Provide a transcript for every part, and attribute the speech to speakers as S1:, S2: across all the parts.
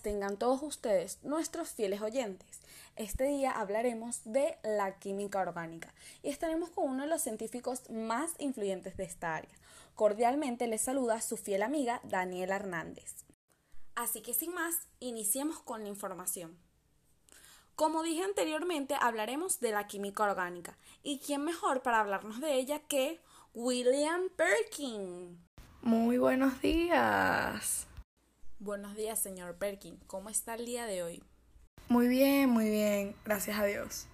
S1: tengan todos ustedes, nuestros fieles oyentes. Este día hablaremos de la química orgánica y estaremos con uno de los científicos más influyentes de esta área. Cordialmente les saluda su fiel amiga Daniela Hernández. Así que sin más, iniciemos con la información. Como dije anteriormente, hablaremos de la química orgánica. ¿Y quién mejor para hablarnos de ella que William Perkin?
S2: Muy buenos días.
S1: Buenos días, señor Perkin. ¿Cómo está el día de hoy?
S2: Muy bien, muy bien. Gracias a Dios.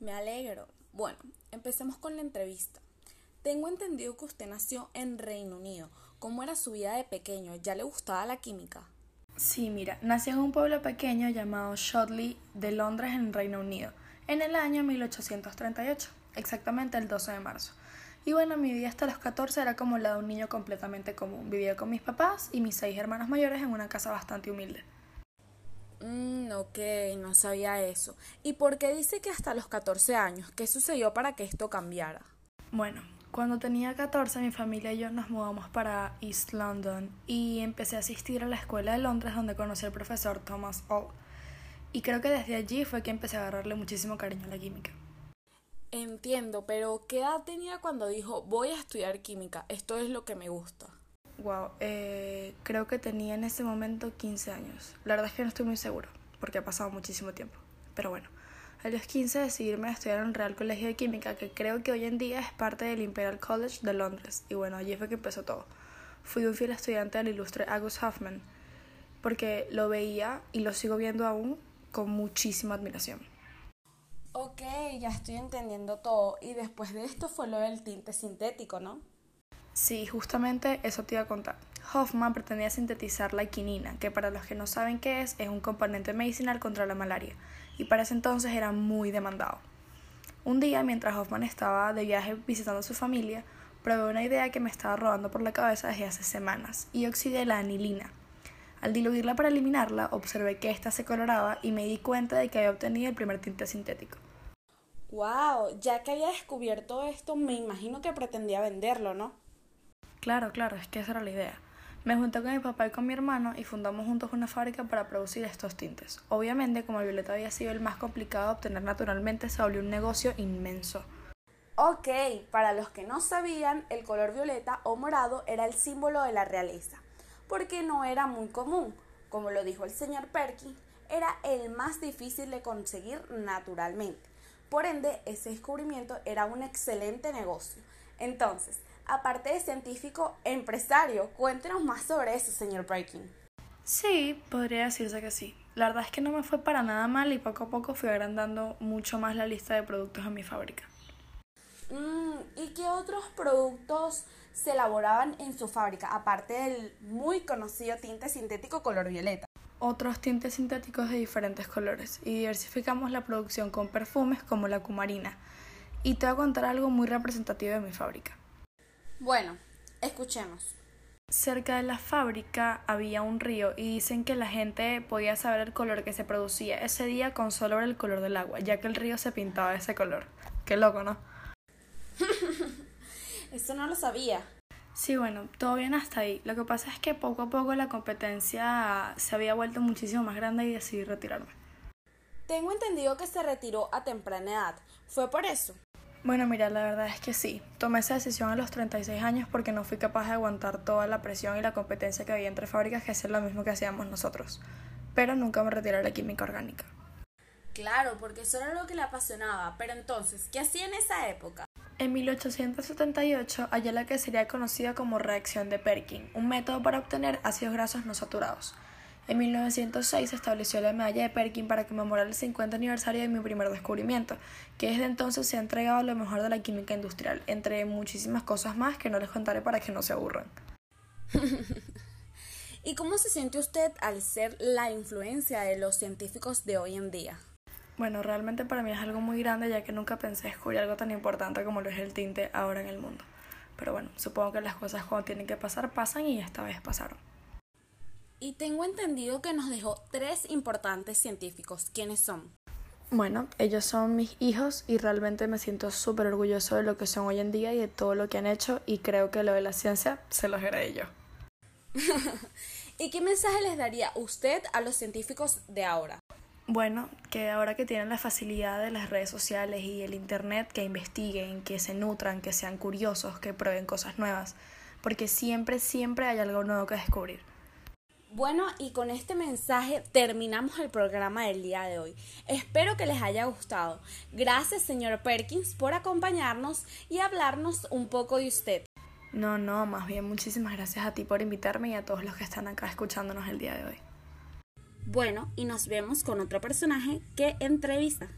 S1: Me alegro. Bueno, empecemos con la entrevista. Tengo entendido que usted nació en Reino Unido. ¿Cómo era su vida de pequeño? ¿Ya le gustaba la química?
S2: Sí, mira, nací en un pueblo pequeño llamado Shotley de Londres en Reino Unido, en el año 1838, exactamente el 12 de marzo. Y bueno, mi vida hasta los 14 era como la de un niño completamente común. Vivía con mis papás y mis seis hermanos mayores en una casa bastante humilde.
S1: Mmm, ok, no sabía eso. ¿Y por qué dice que hasta los 14 años? ¿Qué sucedió para que esto cambiara?
S2: Bueno, cuando tenía 14 mi familia y yo nos mudamos para East London y empecé a asistir a la escuela de Londres donde conocí al profesor Thomas Hall. Y creo que desde allí fue que empecé a agarrarle muchísimo cariño a la química.
S1: Entiendo, pero ¿qué edad tenía cuando dijo voy a estudiar química? Esto es lo que me gusta.
S2: Wow, eh, creo que tenía en ese momento 15 años. La verdad es que no estoy muy seguro, porque ha pasado muchísimo tiempo. Pero bueno, a los 15 decidí irme a estudiar en el Real Colegio de Química, que creo que hoy en día es parte del Imperial College de Londres. Y bueno, allí fue que empezó todo. Fui un fiel estudiante del ilustre August Hoffman, porque lo veía y lo sigo viendo aún con muchísima admiración.
S1: Ok, ya estoy entendiendo todo. Y después de esto fue lo del tinte sintético, ¿no?
S2: Sí, justamente eso te iba a contar. Hoffman pretendía sintetizar la quinina, que para los que no saben qué es, es un componente medicinal contra la malaria, y para ese entonces era muy demandado. Un día, mientras Hoffman estaba de viaje visitando a su familia, probé una idea que me estaba robando por la cabeza desde hace semanas, y oxidé la anilina. Al diluirla para eliminarla, observé que ésta se coloraba y me di cuenta de que había obtenido el primer tinte sintético.
S1: ¡Wow! Ya que había descubierto esto, me imagino que pretendía venderlo, ¿no?
S2: Claro, claro, es que esa era la idea. Me junté con mi papá y con mi hermano y fundamos juntos una fábrica para producir estos tintes. Obviamente, como el violeta había sido el más complicado de obtener naturalmente, se volvió un negocio inmenso.
S1: Ok, para los que no sabían, el color violeta o morado era el símbolo de la realeza porque no era muy común. Como lo dijo el señor Perkin, era el más difícil de conseguir naturalmente. Por ende, ese descubrimiento era un excelente negocio. Entonces, aparte de científico, empresario, cuéntenos más sobre eso, señor Perkin.
S2: Sí, podría decirse que sí. La verdad es que no me fue para nada mal y poco a poco fui agrandando mucho más la lista de productos en mi fábrica.
S1: Mm, ¿Y qué otros productos se elaboraban en su fábrica, aparte del muy conocido tinte sintético color violeta?
S2: Otros tintes sintéticos de diferentes colores y diversificamos la producción con perfumes como la cumarina. Y te voy a contar algo muy representativo de mi fábrica.
S1: Bueno, escuchemos.
S2: Cerca de la fábrica había un río y dicen que la gente podía saber el color que se producía ese día con solo ver el color del agua, ya que el río se pintaba de ese color. Qué loco, ¿no?
S1: Eso no lo sabía.
S2: Sí, bueno, todo bien hasta ahí. Lo que pasa es que poco a poco la competencia se había vuelto muchísimo más grande y decidí retirarme.
S1: Tengo entendido que se retiró a temprana edad. ¿Fue por eso?
S2: Bueno, mira, la verdad es que sí. Tomé esa decisión a los 36 años porque no fui capaz de aguantar toda la presión y la competencia que había entre fábricas que hacían lo mismo que hacíamos nosotros. Pero nunca me retiré de la química orgánica.
S1: Claro, porque eso era lo que le apasionaba. Pero entonces, ¿qué hacía en esa época?
S2: En 1878 halló la que sería conocida como reacción de Perkin, un método para obtener ácidos grasos no saturados. En 1906 se estableció la medalla de Perkin para conmemorar el 50 aniversario de mi primer descubrimiento, que desde entonces se ha entregado lo mejor de la química industrial, entre muchísimas cosas más que no les contaré para que no se aburran.
S1: ¿Y cómo se siente usted al ser la influencia de los científicos de hoy en día?
S2: Bueno, realmente para mí es algo muy grande ya que nunca pensé descubrir algo tan importante como lo es el tinte ahora en el mundo. Pero bueno, supongo que las cosas cuando tienen que pasar pasan y esta vez pasaron.
S1: Y tengo entendido que nos dejó tres importantes científicos. ¿Quiénes son?
S2: Bueno, ellos son mis hijos y realmente me siento súper orgulloso de lo que son hoy en día y de todo lo que han hecho y creo que lo de la ciencia se los heredé yo.
S1: ¿Y qué mensaje les daría usted a los científicos de ahora?
S2: Bueno, que ahora que tienen la facilidad de las redes sociales y el Internet, que investiguen, que se nutran, que sean curiosos, que prueben cosas nuevas, porque siempre, siempre hay algo nuevo que descubrir.
S1: Bueno, y con este mensaje terminamos el programa del día de hoy. Espero que les haya gustado. Gracias, señor Perkins, por acompañarnos y hablarnos un poco de usted.
S2: No, no, más bien muchísimas gracias a ti por invitarme y a todos los que están acá escuchándonos el día de hoy.
S1: Bueno, y nos vemos con otro personaje que entrevista.